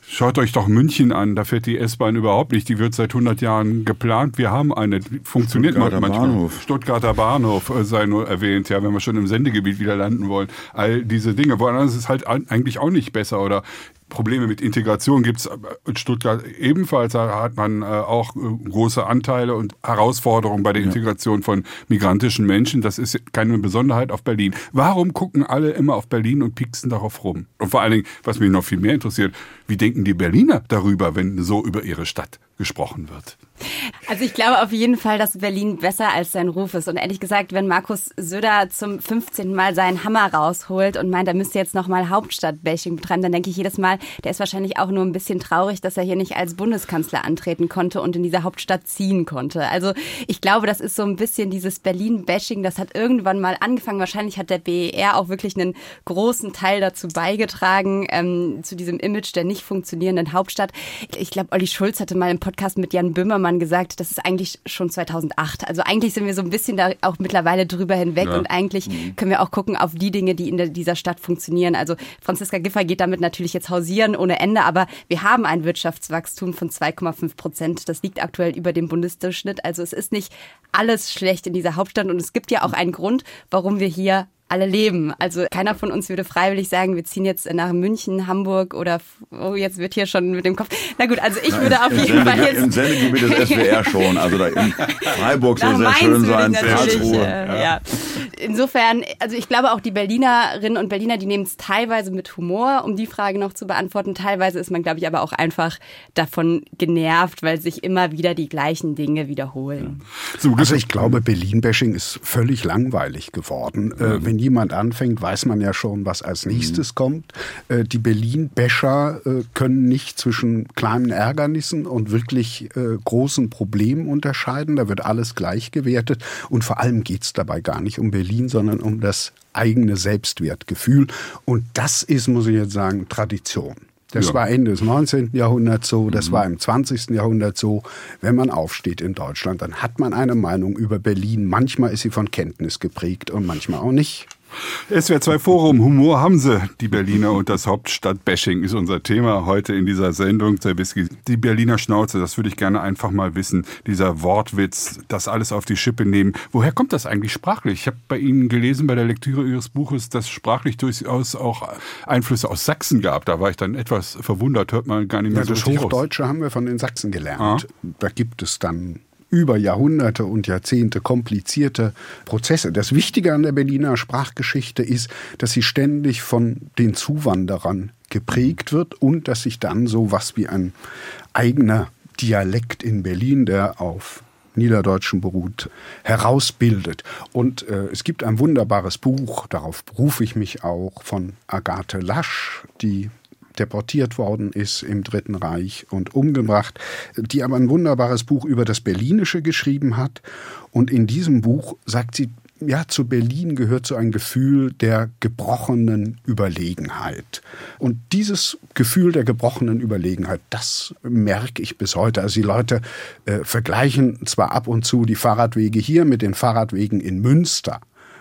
Schaut euch doch München an, da fährt die S-Bahn überhaupt nicht. Die wird seit 100 Jahren geplant. Wir haben eine, funktioniert Stuttgarter manchmal. Bahnhof. Stuttgarter Bahnhof äh, sei nur erwähnt, ja, wenn wir schon im Sendegebiet wieder landen wollen. All diese Dinge. Woanders ist es halt eigentlich auch nicht besser oder Probleme mit Integration gibt es in Stuttgart ebenfalls. Da hat man äh, auch äh, große Anteile und Herausforderungen bei der Integration von migrantischen Menschen. Das ist keine Besonderheit auf Berlin. Warum gucken alle immer auf Berlin und pieksen darauf rum? Und vor allen Dingen, was mich noch viel mehr interessiert, wie denken die Berliner darüber, wenn so über ihre Stadt gesprochen wird? Also ich glaube auf jeden Fall, dass Berlin besser als sein Ruf ist. Und ehrlich gesagt, wenn Markus Söder zum 15. Mal seinen Hammer rausholt und meint, er müsste jetzt nochmal Hauptstadtbashing betreiben, dann denke ich jedes Mal, der ist wahrscheinlich auch nur ein bisschen traurig, dass er hier nicht als Bundeskanzler antreten konnte und in dieser Hauptstadt ziehen konnte. Also ich glaube, das ist so ein bisschen dieses Berlin-Bashing, das hat irgendwann mal angefangen. Wahrscheinlich hat der BER auch wirklich einen großen Teil dazu beigetragen, ähm, zu diesem Image der nicht funktionierenden Hauptstadt. Ich glaube, Olli Schulz hatte mal im Podcast mit Jan Böhmermann Böhmermann gesagt, das ist eigentlich schon 2008. Also eigentlich sind wir so ein bisschen da auch mittlerweile drüber hinweg ja. und eigentlich mhm. können wir auch gucken auf die Dinge, die in dieser Stadt funktionieren. Also Franziska Giffer geht damit natürlich jetzt hausieren ohne Ende, aber wir haben ein Wirtschaftswachstum von 2,5 Prozent. Das liegt aktuell über dem Bundesdurchschnitt. Also es ist nicht alles schlecht in dieser Hauptstadt und es gibt ja auch einen Grund, warum wir hier alle leben. Also keiner von uns würde freiwillig sagen, wir ziehen jetzt nach München, Hamburg oder oh, jetzt wird hier schon mit dem Kopf. Na gut, also ich Na, würde auf jeden Fall jetzt im Sendegebiet des SWR schon, also da in Freiburg soll sehr schön sein, Karlsruhe. Äh, ja. ja. Insofern, also ich glaube auch die Berlinerinnen und Berliner, die nehmen es teilweise mit Humor, um die Frage noch zu beantworten. Teilweise ist man, glaube ich, aber auch einfach davon genervt, weil sich immer wieder die gleichen Dinge wiederholen. Ja. Also ich glaube, Berlin-Bashing ist völlig langweilig geworden. Äh, wenn wenn jemand anfängt, weiß man ja schon, was als nächstes mhm. kommt. Äh, die Berlin-Bäscher äh, können nicht zwischen kleinen Ärgernissen und wirklich äh, großen Problemen unterscheiden. Da wird alles gleich gewertet. Und vor allem geht es dabei gar nicht um Berlin, sondern um das eigene Selbstwertgefühl. Und das ist, muss ich jetzt sagen, Tradition. Das ja. war Ende des 19. Jahrhunderts so, das mhm. war im 20. Jahrhundert so. Wenn man aufsteht in Deutschland, dann hat man eine Meinung über Berlin. Manchmal ist sie von Kenntnis geprägt und manchmal auch nicht. SWR 2 Forum, Humor haben sie, die Berliner und das Hauptstadtbashing ist unser Thema heute in dieser Sendung. Zerbiski, die Berliner Schnauze, das würde ich gerne einfach mal wissen. Dieser Wortwitz, das alles auf die Schippe nehmen. Woher kommt das eigentlich sprachlich? Ich habe bei Ihnen gelesen, bei der Lektüre Ihres Buches, dass sprachlich durchaus auch Einflüsse aus Sachsen gab. Da war ich dann etwas verwundert, hört man gar nicht mehr ja, so Das Hochdeutsche raus. haben wir von den Sachsen gelernt. Ah. Da gibt es dann über Jahrhunderte und Jahrzehnte komplizierte Prozesse. Das Wichtige an der Berliner Sprachgeschichte ist, dass sie ständig von den Zuwanderern geprägt wird und dass sich dann so was wie ein eigener Dialekt in Berlin, der auf Niederdeutschen beruht, herausbildet. Und äh, es gibt ein wunderbares Buch, darauf berufe ich mich auch, von Agathe Lasch, die deportiert worden ist im Dritten Reich und umgebracht, die aber ein wunderbares Buch über das Berlinische geschrieben hat. Und in diesem Buch sagt sie, ja, zu Berlin gehört so ein Gefühl der gebrochenen Überlegenheit. Und dieses Gefühl der gebrochenen Überlegenheit, das merke ich bis heute. Also die Leute äh, vergleichen zwar ab und zu die Fahrradwege hier mit den Fahrradwegen in Münster,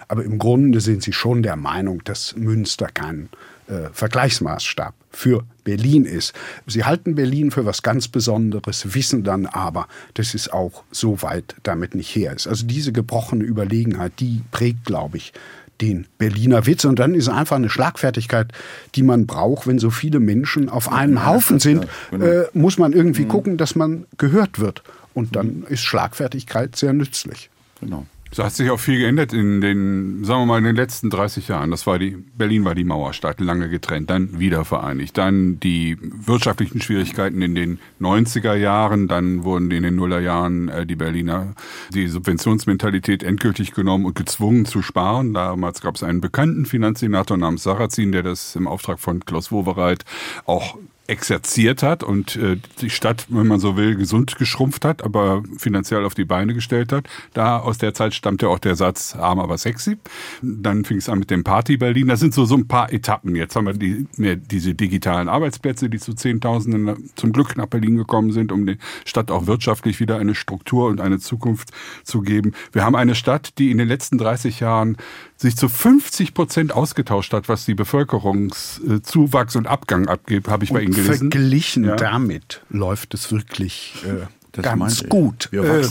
aber im Grunde sind sie schon der Meinung, dass Münster kein äh, Vergleichsmaßstab für Berlin ist. Sie halten Berlin für was ganz Besonderes, wissen dann aber, dass es auch so weit damit nicht her ist. Also diese gebrochene Überlegenheit, die prägt, glaube ich, den Berliner Witz. Und dann ist einfach eine Schlagfertigkeit, die man braucht, wenn so viele Menschen auf einem Haufen sind, genau. äh, muss man irgendwie mhm. gucken, dass man gehört wird. Und dann ist Schlagfertigkeit sehr nützlich. Genau. So hat sich auch viel geändert in den, sagen wir mal, in den letzten 30 Jahren. Das war die, Berlin war die Mauerstadt, lange getrennt, dann wieder vereinigt. Dann die wirtschaftlichen Schwierigkeiten in den 90er Jahren, dann wurden in den Nullerjahren äh, die Berliner die Subventionsmentalität endgültig genommen und gezwungen zu sparen. Damals gab es einen bekannten Finanzsenator namens Sarrazin, der das im Auftrag von Klaus Wowereit auch exerziert hat und äh, die Stadt, wenn man so will, gesund geschrumpft hat, aber finanziell auf die Beine gestellt hat. Da aus der Zeit stammt ja auch der Satz arm aber sexy. Dann fing es an mit dem Party Berlin. Das sind so so ein paar Etappen. Jetzt haben wir die, mehr diese digitalen Arbeitsplätze, die zu Zehntausenden zum Glück nach Berlin gekommen sind, um der Stadt auch wirtschaftlich wieder eine Struktur und eine Zukunft zu geben. Wir haben eine Stadt, die in den letzten 30 Jahren sich zu 50 Prozent ausgetauscht hat, was die Bevölkerungszuwachs und Abgang abgibt, habe ich bei Ihnen gelesen. Verglichen ja. damit läuft es wirklich äh, ganz gut. Äh,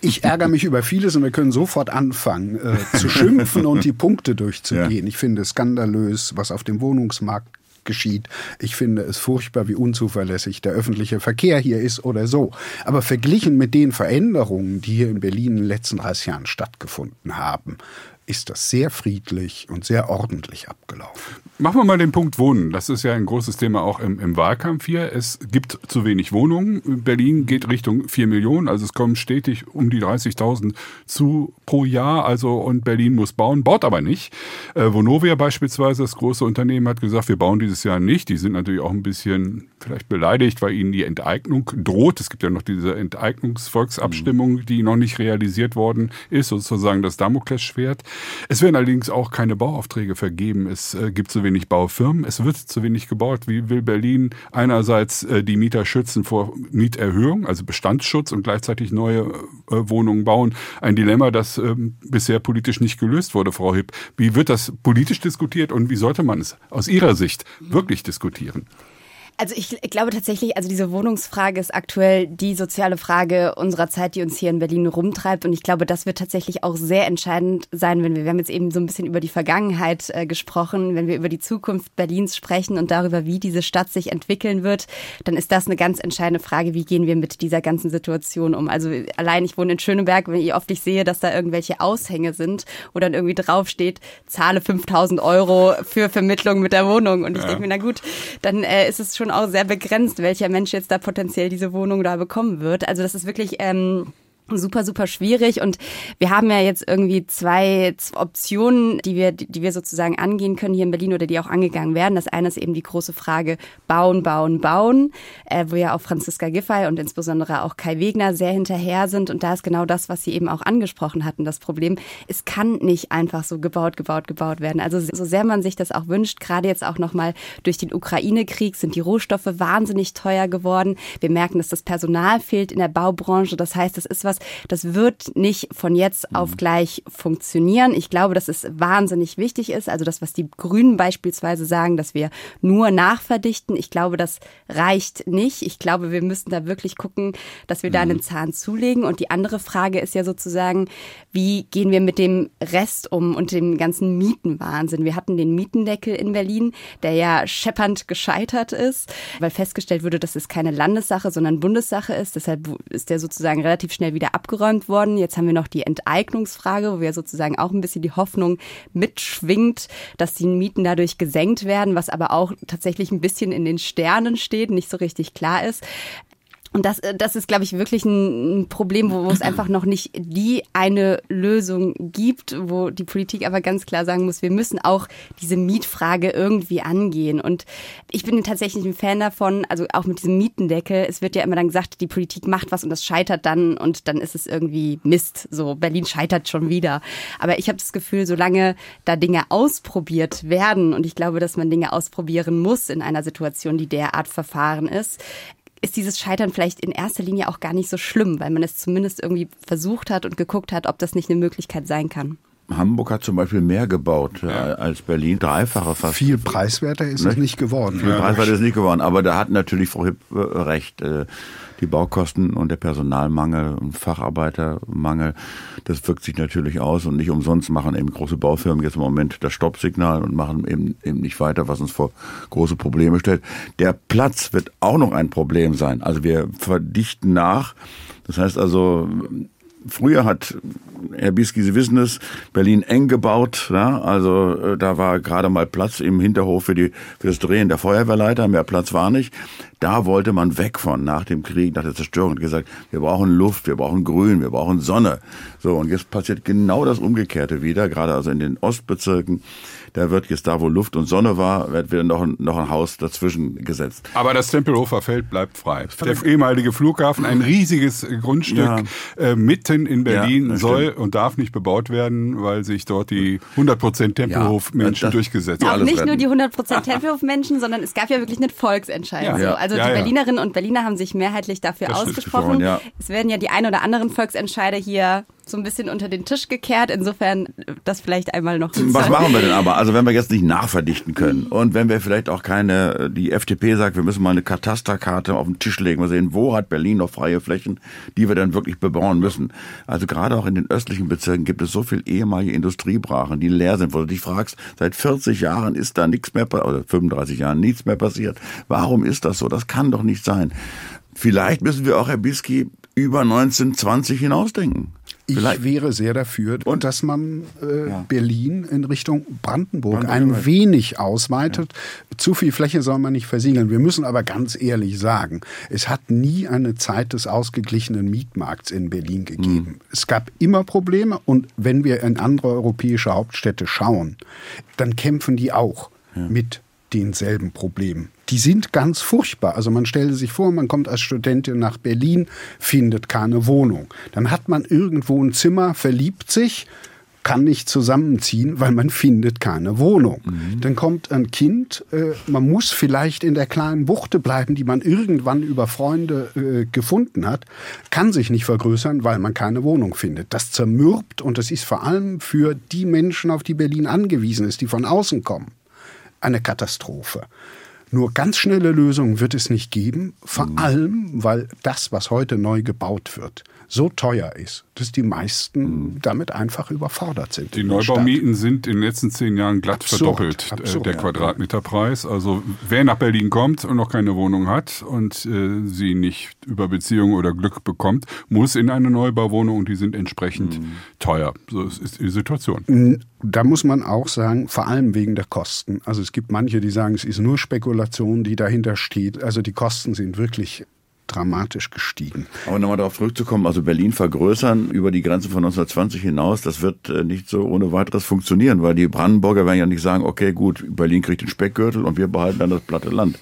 ich ärgere mich über vieles und wir können sofort anfangen äh, zu schimpfen und die Punkte durchzugehen. Ja. Ich finde es skandalös, was auf dem Wohnungsmarkt geschieht. Ich finde es furchtbar, wie unzuverlässig der öffentliche Verkehr hier ist oder so. Aber verglichen mit den Veränderungen, die hier in Berlin in den letzten 30 Jahren stattgefunden haben, ist das sehr friedlich und sehr ordentlich abgelaufen. Machen wir mal den Punkt Wohnen. Das ist ja ein großes Thema auch im, im, Wahlkampf hier. Es gibt zu wenig Wohnungen. Berlin geht Richtung 4 Millionen, also es kommen stetig um die 30.000 zu pro Jahr. Also und Berlin muss bauen, baut aber nicht. Äh, Vonovia beispielsweise, das große Unternehmen, hat gesagt, wir bauen dieses Jahr nicht. Die sind natürlich auch ein bisschen vielleicht beleidigt, weil ihnen die Enteignung droht. Es gibt ja noch diese Enteignungsvolksabstimmung, die noch nicht realisiert worden ist, sozusagen das Damoklesschwert. Es werden allerdings auch keine Bauaufträge vergeben. Es äh, gibt zu wenig Baufirmen. Es wird zu wenig gebaut. Wie will Berlin einerseits äh, die Mieter schützen vor Mieterhöhung, also Bestandsschutz und gleichzeitig neue äh, Wohnungen bauen? Ein Dilemma, das ähm, bisher politisch nicht gelöst wurde, Frau Hipp. Wie wird das politisch diskutiert und wie sollte man es aus Ihrer Sicht wirklich diskutieren? Also ich, glaube tatsächlich, also diese Wohnungsfrage ist aktuell die soziale Frage unserer Zeit, die uns hier in Berlin rumtreibt. Und ich glaube, das wird tatsächlich auch sehr entscheidend sein, wenn wir, wir haben jetzt eben so ein bisschen über die Vergangenheit äh, gesprochen, wenn wir über die Zukunft Berlins sprechen und darüber, wie diese Stadt sich entwickeln wird, dann ist das eine ganz entscheidende Frage, wie gehen wir mit dieser ganzen Situation um. Also allein, ich wohne in Schöneberg, wenn ich oft ich sehe, dass da irgendwelche Aushänge sind, wo dann irgendwie draufsteht, zahle 5000 Euro für Vermittlung mit der Wohnung. Und ich ja. denke mir, na gut, dann äh, ist es schon auch sehr begrenzt, welcher Mensch jetzt da potenziell diese Wohnung da bekommen wird. Also das ist wirklich ähm, super, super schwierig. Und wir haben ja jetzt irgendwie zwei Optionen, die wir, die wir sozusagen angehen können hier in Berlin oder die auch angegangen werden. Das eine ist eben die große Frage bauen, bauen, bauen, äh, wo ja auch Franziska Giffey und insbesondere auch Kai Wegner sehr hinterher sind. Und da ist genau das, was Sie eben auch angesprochen hatten, das Problem. Es kann nicht einfach so gebaut, gebaut, gebaut werden. Also so sehr man sich das auch wünscht, gerade jetzt auch nochmal durch den Ukraine-Krieg sind die Rohstoffe wahnsinnig teuer geworden. Wir merken, dass das Personal fehlt in der Baubranche. Das heißt, das ist was, das wird nicht von jetzt auf mhm. gleich funktionieren. Ich glaube, dass es wahnsinnig wichtig ist. Also das, was die Grünen beispielsweise sagen, dass wir nur nachverdichten. Ich glaube, das reicht nicht. Ich glaube, wir müssen da wirklich gucken, dass wir da einen mhm. Zahn zulegen. Und die andere Frage ist ja sozusagen, wie gehen wir mit dem Rest um und dem ganzen Mietenwahnsinn? Wir hatten den Mietendeckel in Berlin, der ja scheppernd gescheitert ist, weil festgestellt wurde, dass es keine Landessache, sondern Bundessache ist. Deshalb ist der sozusagen relativ schnell wieder abgeräumt worden. Jetzt haben wir noch die Enteignungsfrage, wo wir sozusagen auch ein bisschen die Hoffnung mitschwingt, dass die Mieten dadurch gesenkt werden, was aber auch tatsächlich ein bisschen in den Sternen steht, nicht so richtig klar ist. Und das, äh, das ist, glaube ich, wirklich ein Problem, wo, wo es einfach noch nicht die eine Lösung gibt, wo die Politik aber ganz klar sagen muss, wir müssen auch diese Mietfrage irgendwie angehen. Und ich bin tatsächlich ein Fan davon, also auch mit diesem Mietendeckel. Es wird ja immer dann gesagt, die Politik macht was und das scheitert dann und dann ist es irgendwie Mist. So, Berlin scheitert schon wieder. Aber ich habe das Gefühl, solange da Dinge ausprobiert werden und ich glaube, dass man Dinge ausprobieren muss in einer Situation, die derart verfahren ist, ist dieses Scheitern vielleicht in erster Linie auch gar nicht so schlimm, weil man es zumindest irgendwie versucht hat und geguckt hat, ob das nicht eine Möglichkeit sein kann. Hamburg hat zum Beispiel mehr gebaut ja. als Berlin, dreifache fast. Viel preiswerter ist ne? es nicht geworden. Viel ja. preiswerter ist es nicht geworden, aber da hat natürlich Frau Hipp äh, recht. Äh, die Baukosten und der Personalmangel und Facharbeitermangel, das wirkt sich natürlich aus und nicht umsonst machen eben große Baufirmen jetzt im Moment das Stoppsignal und machen eben, eben nicht weiter, was uns vor große Probleme stellt. Der Platz wird auch noch ein Problem sein. Also wir verdichten nach. Das heißt also, Früher hat Herr Bisky, Sie wissen es, Berlin eng gebaut. Ja? Also äh, da war gerade mal Platz im Hinterhof für, die, für das Drehen der Feuerwehrleiter. Mehr Platz war nicht. Da wollte man weg von nach dem Krieg, nach der Zerstörung und gesagt, wir brauchen Luft, wir brauchen Grün, wir brauchen Sonne. So, und jetzt passiert genau das Umgekehrte wieder, gerade also in den Ostbezirken da wird jetzt da, wo Luft und Sonne war, wird wieder noch ein, noch ein Haus dazwischen gesetzt. Aber das Tempelhofer Feld bleibt frei. Der ehemalige Flughafen, ein riesiges Grundstück ja. äh, mitten in Berlin, ja, soll und darf nicht bebaut werden, weil sich dort die 100% Tempelhof-Menschen ja, durchgesetzt haben. Auch nicht nur die 100% Tempelhof-Menschen, sondern es gab ja wirklich einen Volksentscheid. Ja. So. Also die Berlinerinnen und Berliner haben sich mehrheitlich dafür das ausgesprochen. Es werden ja die ein oder anderen Volksentscheide hier so ein bisschen unter den Tisch gekehrt. Insofern das vielleicht einmal noch. Was machen wir denn aber? Also wenn wir jetzt nicht nachverdichten können und wenn wir vielleicht auch keine, die FDP sagt, wir müssen mal eine Katasterkarte auf den Tisch legen, wir sehen, wo hat Berlin noch freie Flächen, die wir dann wirklich bebauen müssen. Also gerade auch in den östlichen Bezirken gibt es so viel ehemalige Industriebrachen, die leer sind, wo du dich fragst, seit 40 Jahren ist da nichts mehr, oder 35 Jahren nichts mehr passiert. Warum ist das so? Das kann doch nicht sein. Vielleicht müssen wir auch, Herr Bisky, über 1920 hinausdenken. Ich Vielleicht. wäre sehr dafür, und dass man äh, ja. Berlin in Richtung Brandenburg, Brandenburg ein wenig ausweitet. Ja. Zu viel Fläche soll man nicht versiegeln. Wir müssen aber ganz ehrlich sagen, es hat nie eine Zeit des ausgeglichenen Mietmarkts in Berlin gegeben. Mhm. Es gab immer Probleme und wenn wir in andere europäische Hauptstädte schauen, dann kämpfen die auch ja. mit denselben Problemen. Die sind ganz furchtbar. Also man stelle sich vor, man kommt als Studentin nach Berlin, findet keine Wohnung. Dann hat man irgendwo ein Zimmer, verliebt sich, kann nicht zusammenziehen, weil man findet keine Wohnung. Mhm. Dann kommt ein Kind, äh, man muss vielleicht in der kleinen Buchte bleiben, die man irgendwann über Freunde äh, gefunden hat, kann sich nicht vergrößern, weil man keine Wohnung findet. Das zermürbt und das ist vor allem für die Menschen, auf die Berlin angewiesen ist, die von außen kommen eine Katastrophe. Nur ganz schnelle Lösungen wird es nicht geben, vor mhm. allem, weil das, was heute neu gebaut wird, so teuer ist, dass die meisten mhm. damit einfach überfordert sind. Die Neubaumieten sind in den letzten zehn Jahren glatt absurd, verdoppelt, äh, absurd, der Quadratmeterpreis. Also wer nach Berlin kommt und noch keine Wohnung hat und äh, sie nicht über Beziehung oder Glück bekommt, muss in eine Neubauwohnung und die sind entsprechend mhm. teuer. So ist die Situation. Da muss man auch sagen, vor allem wegen der Kosten. Also es gibt manche, die sagen, es ist nur Spekulation, die dahinter steht. Also die Kosten sind wirklich dramatisch gestiegen. Aber nochmal darauf zurückzukommen, also Berlin vergrößern über die Grenze von 1920 hinaus, das wird äh, nicht so ohne weiteres funktionieren, weil die Brandenburger werden ja nicht sagen, okay, gut, Berlin kriegt den Speckgürtel und wir behalten dann das platte Land.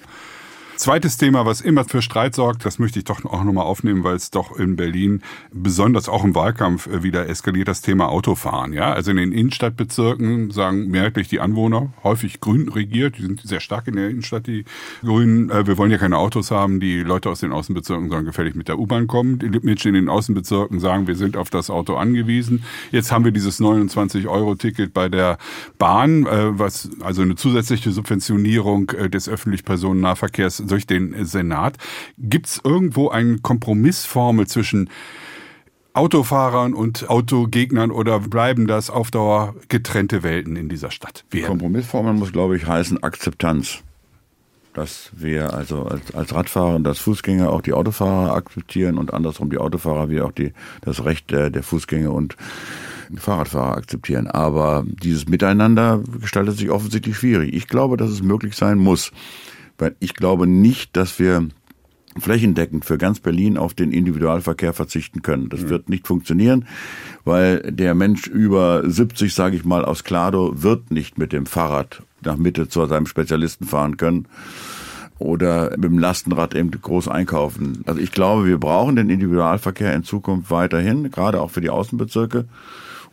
Zweites Thema, was immer für Streit sorgt, das möchte ich doch auch nochmal aufnehmen, weil es doch in Berlin besonders auch im Wahlkampf äh, wieder eskaliert, das Thema Autofahren. Ja, also in den Innenstadtbezirken sagen mehrheitlich die Anwohner, häufig grün regiert, die sind sehr stark in der Innenstadt, die Grünen. Äh, wir wollen ja keine Autos haben, die Leute aus den Außenbezirken sollen gefällig mit der U-Bahn kommen. Die Menschen in den Außenbezirken sagen, wir sind auf das Auto angewiesen. Jetzt haben wir dieses 29-Euro-Ticket bei der Bahn, äh, was also eine zusätzliche Subventionierung des öffentlich Personennahverkehrs durch den Senat. Gibt es irgendwo eine Kompromissformel zwischen Autofahrern und Autogegnern oder bleiben das auf Dauer getrennte Welten in dieser Stadt? Die Kompromissformel muss, glaube ich, heißen Akzeptanz. Dass wir also als, als Radfahrer und als Fußgänger auch die Autofahrer akzeptieren und andersrum die Autofahrer wie auch die, das Recht der Fußgänger und Fahrradfahrer akzeptieren. Aber dieses Miteinander gestaltet sich offensichtlich schwierig. Ich glaube, dass es möglich sein muss. Weil ich glaube nicht, dass wir flächendeckend für ganz Berlin auf den Individualverkehr verzichten können. Das wird nicht funktionieren, weil der Mensch über 70, sage ich mal, aus Klado wird nicht mit dem Fahrrad nach Mitte zu seinem Spezialisten fahren können oder mit dem Lastenrad eben groß einkaufen. Also ich glaube, wir brauchen den Individualverkehr in Zukunft weiterhin, gerade auch für die Außenbezirke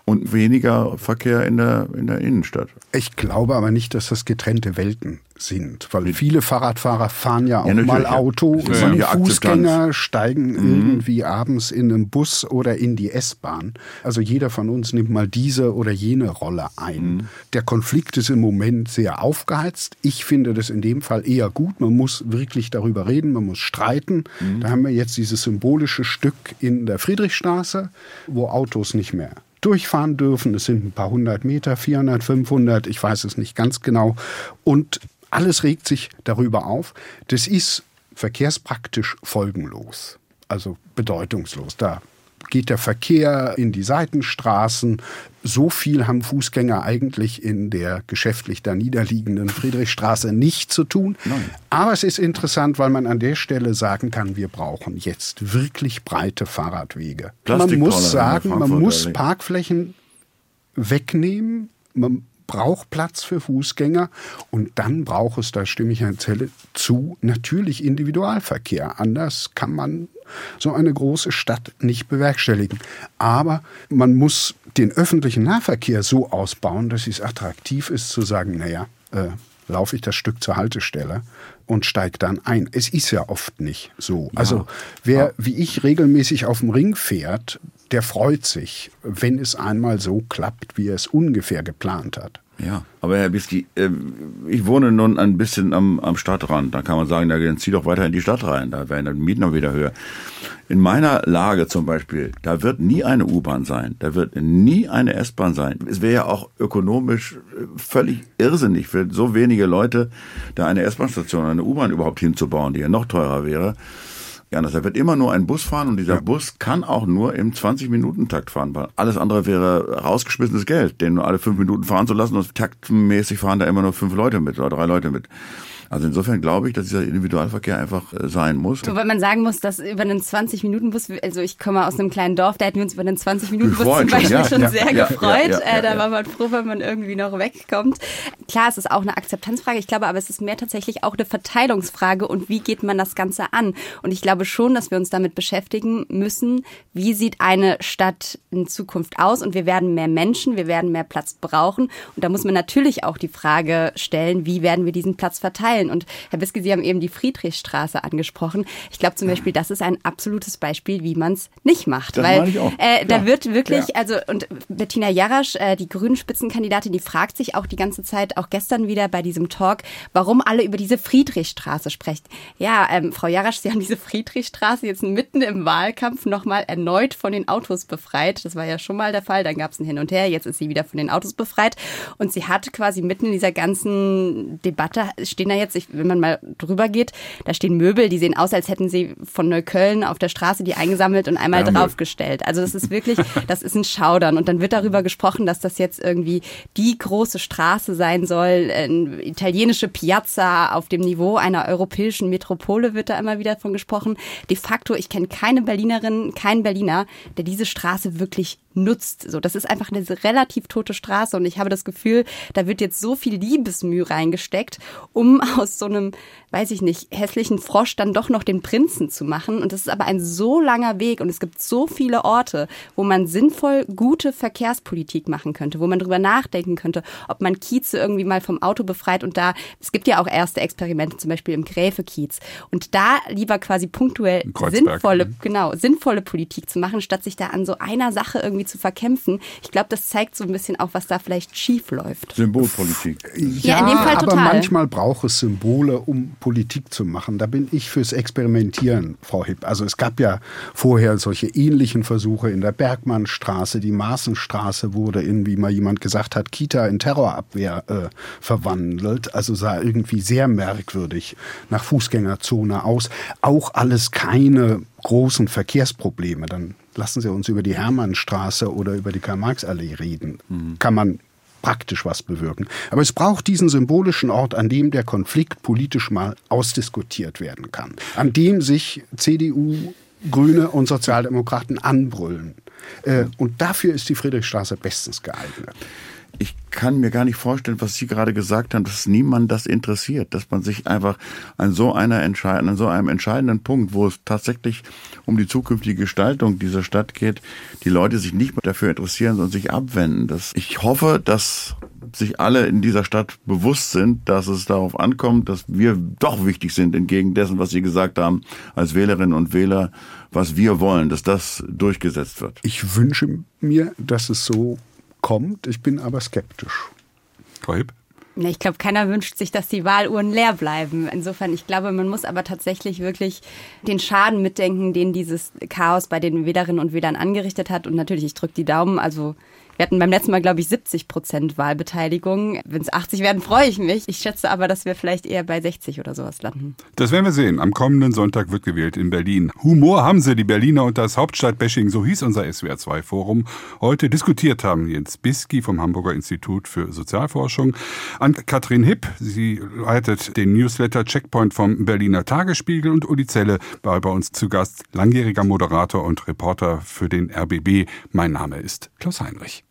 und weniger Verkehr in der, in der Innenstadt. Ich glaube aber nicht, dass das getrennte Welten sind, weil viele Fahrradfahrer fahren ja auch ja, mal Auto, ja. sind Fußgänger, steigen mhm. irgendwie abends in einen Bus oder in die S-Bahn. Also jeder von uns nimmt mal diese oder jene Rolle ein. Mhm. Der Konflikt ist im Moment sehr aufgeheizt. Ich finde das in dem Fall eher gut. Man muss wirklich darüber reden, man muss streiten. Mhm. Da haben wir jetzt dieses symbolische Stück in der Friedrichstraße, wo Autos nicht mehr durchfahren dürfen. Es sind ein paar hundert Meter, 400, 500, ich weiß es nicht ganz genau. Und alles regt sich darüber auf. Das ist verkehrspraktisch folgenlos, also bedeutungslos. Da geht der Verkehr in die Seitenstraßen. So viel haben Fußgänger eigentlich in der geschäftlich da niederliegenden Friedrichstraße nicht zu tun. Nein. Aber es ist interessant, weil man an der Stelle sagen kann, wir brauchen jetzt wirklich breite Fahrradwege. Man muss sagen, man muss Parkflächen wegnehmen. Man braucht Platz für Fußgänger und dann braucht es, da stimme ich Herrn Zelle zu, natürlich Individualverkehr. Anders kann man so eine große Stadt nicht bewerkstelligen. Aber man muss den öffentlichen Nahverkehr so ausbauen, dass es attraktiv ist zu sagen, naja, äh, laufe ich das Stück zur Haltestelle und steige dann ein. Es ist ja oft nicht so. Ja. Also wer wie ich regelmäßig auf dem Ring fährt, der freut sich, wenn es einmal so klappt, wie er es ungefähr geplant hat. Ja, aber Herr Biski, äh, ich wohne nun ein bisschen am, am Stadtrand. Da kann man sagen, dann zieh doch weiter in die Stadt rein. Da werden die Mieten noch wieder höher. In meiner Lage zum Beispiel, da wird nie eine U-Bahn sein. Da wird nie eine S-Bahn sein. Es wäre ja auch ökonomisch äh, völlig irrsinnig für so wenige Leute, da eine S-Bahn-Station, eine U-Bahn überhaupt hinzubauen, die ja noch teurer wäre. Ja, da wird immer nur ein Bus fahren und dieser ja. Bus kann auch nur im 20-Minuten-Takt fahren, weil alles andere wäre rausgeschmissenes Geld, den nur alle fünf Minuten fahren zu lassen und taktmäßig fahren da immer nur fünf Leute mit oder drei Leute mit. Also insofern glaube ich, dass dieser Individualverkehr einfach äh, sein muss. Wobei man sagen muss, dass über einen 20-Minuten-Bus, also ich komme aus einem kleinen Dorf, da hätten wir uns über einen 20-Minuten-Bus zum Beispiel ja, schon ja, sehr ja, gefreut. Äh, da war man froh, wenn man irgendwie noch wegkommt. Klar, es ist auch eine Akzeptanzfrage, ich glaube, aber es ist mehr tatsächlich auch eine Verteilungsfrage und wie geht man das Ganze an? Und ich glaube schon, dass wir uns damit beschäftigen müssen, wie sieht eine Stadt in Zukunft aus und wir werden mehr Menschen, wir werden mehr Platz brauchen und da muss man natürlich auch die Frage stellen, wie werden wir diesen Platz verteilen? Teilen. Und Herr Biske, Sie haben eben die Friedrichstraße angesprochen. Ich glaube zum Beispiel, das ist ein absolutes Beispiel, wie man es nicht macht. Das weil ich auch. Äh, da wird wirklich, ja. also und Bettina Jarasch, äh, die grünen Spitzenkandidatin, die fragt sich auch die ganze Zeit, auch gestern wieder bei diesem Talk, warum alle über diese Friedrichstraße sprechen. Ja, ähm, Frau Jarasch, Sie haben diese Friedrichstraße jetzt mitten im Wahlkampf nochmal erneut von den Autos befreit. Das war ja schon mal der Fall. Dann gab es ein Hin und Her. Jetzt ist sie wieder von den Autos befreit. Und sie hat quasi mitten in dieser ganzen Debatte, stehen da jetzt jetzt, ich, wenn man mal drüber geht, da stehen Möbel, die sehen aus, als hätten sie von Neukölln auf der Straße die eingesammelt und einmal ja, draufgestellt. Also das ist wirklich, das ist ein Schaudern. Und dann wird darüber gesprochen, dass das jetzt irgendwie die große Straße sein soll, eine italienische Piazza auf dem Niveau einer europäischen Metropole wird da immer wieder von gesprochen. De facto, ich kenne keine Berlinerin, keinen Berliner, der diese Straße wirklich nutzt. So, das ist einfach eine relativ tote Straße und ich habe das Gefühl, da wird jetzt so viel Liebesmühe reingesteckt, um aus so einem, weiß ich nicht, hässlichen Frosch dann doch noch den Prinzen zu machen. Und das ist aber ein so langer Weg und es gibt so viele Orte, wo man sinnvoll gute Verkehrspolitik machen könnte, wo man drüber nachdenken könnte, ob man Kieze irgendwie mal vom Auto befreit und da, es gibt ja auch erste Experimente, zum Beispiel im Gräfekiez. Und da lieber quasi punktuell sinnvolle, mhm. genau, sinnvolle Politik zu machen, statt sich da an so einer Sache irgendwie zu verkämpfen. Ich glaube, das zeigt so ein bisschen auch, was da vielleicht schief läuft. Symbolpolitik. Ja, ja in dem Fall total. aber manchmal braucht es Symbole, um Politik zu machen. Da bin ich fürs Experimentieren, Frau Hipp. Also es gab ja vorher solche ähnlichen Versuche in der Bergmannstraße. Die Maßenstraße wurde in, wie mal jemand gesagt hat, Kita in Terrorabwehr äh, verwandelt. Also sah irgendwie sehr merkwürdig nach Fußgängerzone aus. Auch alles keine großen Verkehrsprobleme. Dann lassen Sie uns über die Hermannstraße oder über die Karl-Marx-Allee reden. Mhm. Kann man praktisch was bewirken. Aber es braucht diesen symbolischen Ort, an dem der Konflikt politisch mal ausdiskutiert werden kann, an dem sich CDU, Grüne und Sozialdemokraten anbrüllen. Äh, und dafür ist die Friedrichstraße bestens geeignet ich kann mir gar nicht vorstellen, was Sie gerade gesagt haben, dass niemand das interessiert, dass man sich einfach an so einer entscheidenden, an so einem entscheidenden Punkt, wo es tatsächlich um die zukünftige Gestaltung dieser Stadt geht, die Leute sich nicht mehr dafür interessieren, sondern sich abwenden. Das, ich hoffe, dass sich alle in dieser Stadt bewusst sind, dass es darauf ankommt, dass wir doch wichtig sind entgegen dessen, was Sie gesagt haben, als Wählerinnen und Wähler, was wir wollen, dass das durchgesetzt wird. Ich wünsche mir, dass es so kommt. Ich bin aber skeptisch. Kolb? Ich glaube, keiner wünscht sich, dass die Wahluhren leer bleiben. Insofern, ich glaube, man muss aber tatsächlich wirklich den Schaden mitdenken, den dieses Chaos bei den Wählerinnen und Wählern angerichtet hat. Und natürlich, ich drücke die Daumen. Also Wir hatten beim letzten Mal, glaube ich, 70 Prozent Wahlbeteiligung. Wenn es 80 werden, freue ich mich. Ich schätze aber, dass wir vielleicht eher bei 60 oder sowas landen. Das werden wir sehen. Am kommenden Sonntag wird gewählt in Berlin. Humor haben sie, die Berliner und das Hauptstadtbashing, so hieß unser SWR2-Forum. Heute diskutiert haben Jens Biski vom Hamburger Institut für Sozialforschung, an Katrin Hipp, sie leitet den Newsletter Checkpoint vom Berliner Tagesspiegel und Uli Zelle war bei uns zu Gast, langjähriger Moderator und Reporter für den RBB. Mein Name ist Klaus Heinrich.